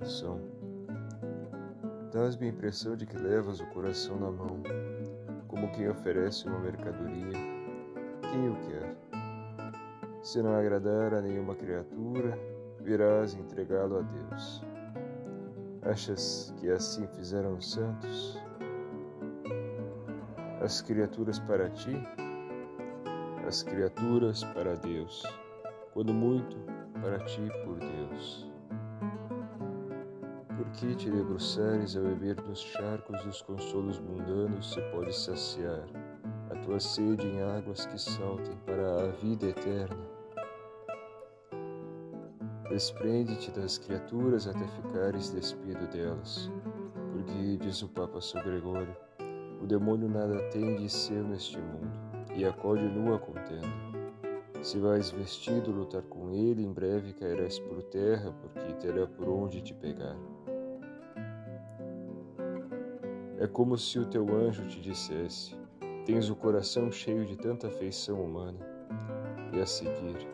coração. Dás-me a impressão de que levas o coração na mão, como quem oferece uma mercadoria. Quem o quer? Se não agradar a nenhuma criatura, virás entregá-lo a Deus. Achas que assim fizeram os santos? As criaturas para ti, as criaturas para Deus, quando muito para ti por Deus. Que te debruçares a beber dos charcos dos consolos mundanos se pode saciar a tua sede em águas que saltem para a vida eterna? Desprende-te das criaturas até ficares despido delas, porque, diz o Papa São Gregório, o demônio nada tem de seu neste mundo, e acode nua contenda. Se vais vestido lutar com ele, em breve cairás por terra, porque terá por onde te pegar. É como se o teu anjo te dissesse: Tens o coração cheio de tanta afeição humana, e a seguir,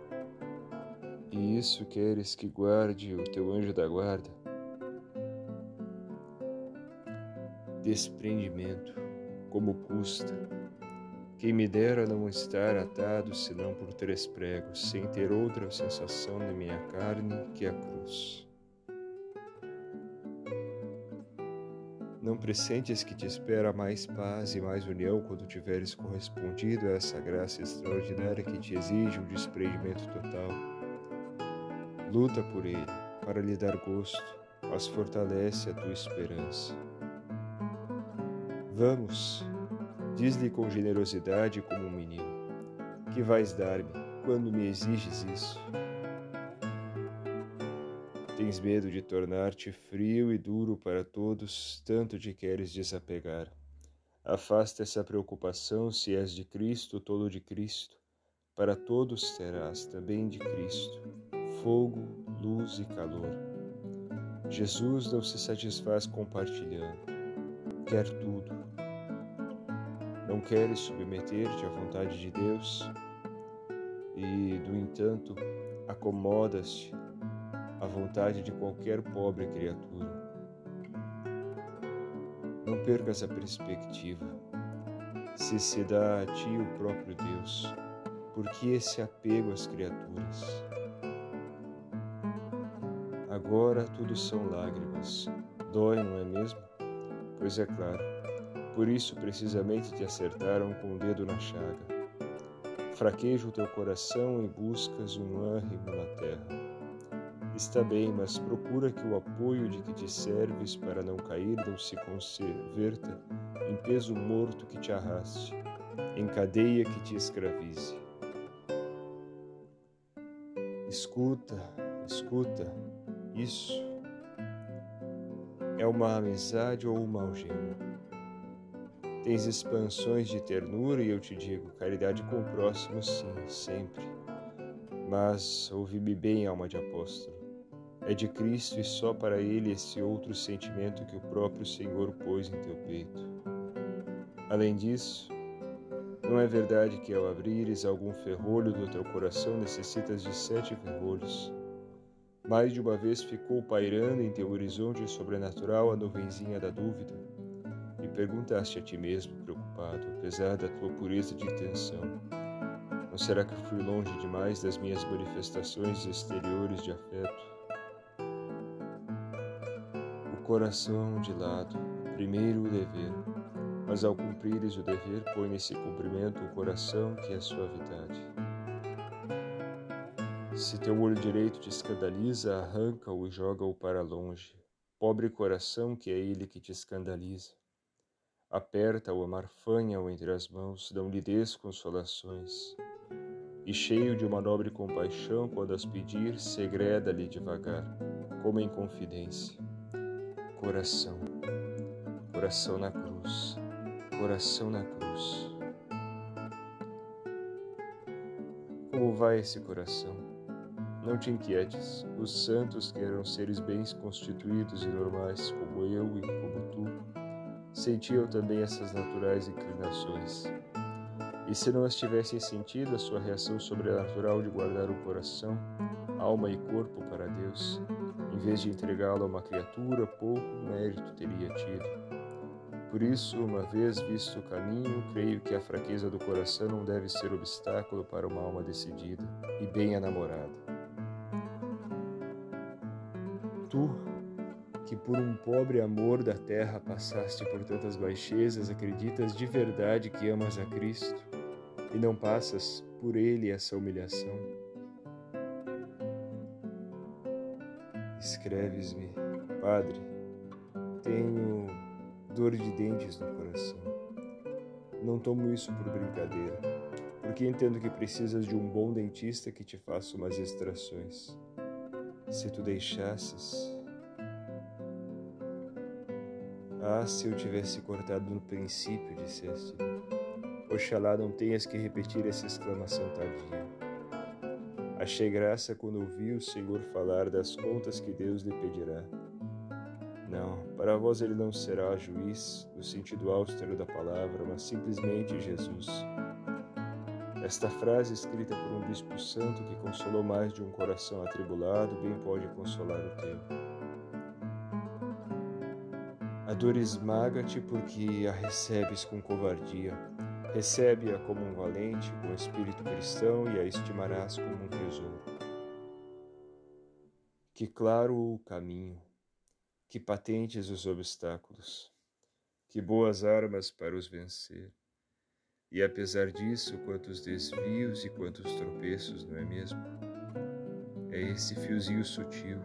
e isso queres que guarde o teu anjo da guarda? Desprendimento como custa. Quem me dera não estar atado senão por três pregos, sem ter outra sensação na minha carne que a cruz. Não pressentes que te espera mais paz e mais união quando tiveres correspondido a essa graça extraordinária que te exige um desprendimento total. Luta por ele, para lhe dar gosto, mas fortalece a tua esperança. Vamos, diz-lhe com generosidade como um menino, que vais dar-me quando me exiges isso? Tens medo de tornar-te frio e duro para todos, tanto te queres desapegar. Afasta essa preocupação se és de Cristo, todo de Cristo. Para todos terás também de Cristo, fogo, luz e calor. Jesus não se satisfaz compartilhando quer tudo. Não queres submeter-te à vontade de Deus e, no entanto, acomodas-te à vontade de qualquer pobre criatura. Não percas a perspectiva. Se se dá a ti o próprio Deus, por que esse apego às criaturas? Agora tudo são lágrimas. Dói, não é mesmo? Pois é claro, por isso precisamente te acertaram com o dedo na chaga. Fraqueja o teu coração e buscas um ânimo na terra. Está bem, mas procura que o apoio de que te serves para não cair não se converta em peso morto que te arraste, em cadeia que te escravize. Escuta, escuta, isso é uma amizade ou uma algema. Tens expansões de ternura e eu te digo, caridade com o próximo, sim, sempre. Mas ouve-me bem, alma de apóstolo. É de Cristo e só para Ele esse outro sentimento que o próprio Senhor pôs em teu peito. Além disso, não é verdade que ao abrires algum ferrolho do teu coração necessitas de sete ferrolhos mais de uma vez ficou pairando em teu horizonte sobrenatural a nuvenzinha da dúvida e perguntaste a ti mesmo, preocupado, apesar da tua pureza de intenção: Não será que fui longe demais das minhas manifestações exteriores de afeto? Coração de lado, primeiro o dever, mas ao cumprires o dever, põe nesse cumprimento o coração que é suavidade. Se teu olho direito te escandaliza, arranca-o e joga-o para longe. Pobre coração que é ele que te escandaliza. Aperta-o, amarfanha-o entre as mãos, não-lhe des consolações. E cheio de uma nobre compaixão, quando as pedir, segreda-lhe devagar, como em confidência. Coração, coração na cruz, coração na cruz. Como vai esse coração? Não te inquietes, os santos, que eram seres bens constituídos e normais, como eu e como tu, sentiam também essas naturais inclinações. E se não as tivessem sentido, a sua reação sobrenatural de guardar o coração, alma e corpo para Deus, em vez de entregá-lo a uma criatura, pouco mérito teria tido. Por isso, uma vez visto o caminho, creio que a fraqueza do coração não deve ser obstáculo para uma alma decidida e bem enamorada. Tu, que por um pobre amor da terra passaste por tantas baixezas, acreditas de verdade que amas a Cristo e não passas por ele essa humilhação? Escreves-me, Padre, tenho dor de dentes no coração. Não tomo isso por brincadeira, porque entendo que precisas de um bom dentista que te faça umas extrações. Se tu deixasses, Ah, se eu tivesse cortado no princípio, disseste. Oxalá não tenhas que repetir essa exclamação tardia. Achei graça quando ouvi o Senhor falar das contas que Deus lhe pedirá. Não, para vós ele não será juiz, no sentido austero da palavra, mas simplesmente Jesus. Esta frase, escrita por um bispo santo que consolou mais de um coração atribulado, bem pode consolar o teu. A dor esmaga-te porque a recebes com covardia. Recebe-a como um valente, com espírito cristão, e a estimarás como um tesouro. Que claro o caminho, que patentes os obstáculos, que boas armas para os vencer. E apesar disso, quantos desvios e quantos tropeços, não é mesmo? É esse fiozinho sutil,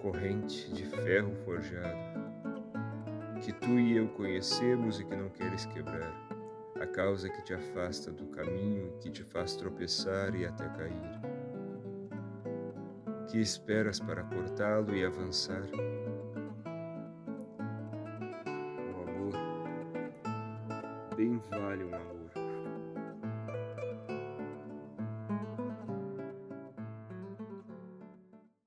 corrente de ferro forjado que tu e eu conhecemos e que não queres quebrar, a causa que te afasta do caminho e que te faz tropeçar e até cair. Que esperas para cortá-lo e avançar? O amor bem vale um amor.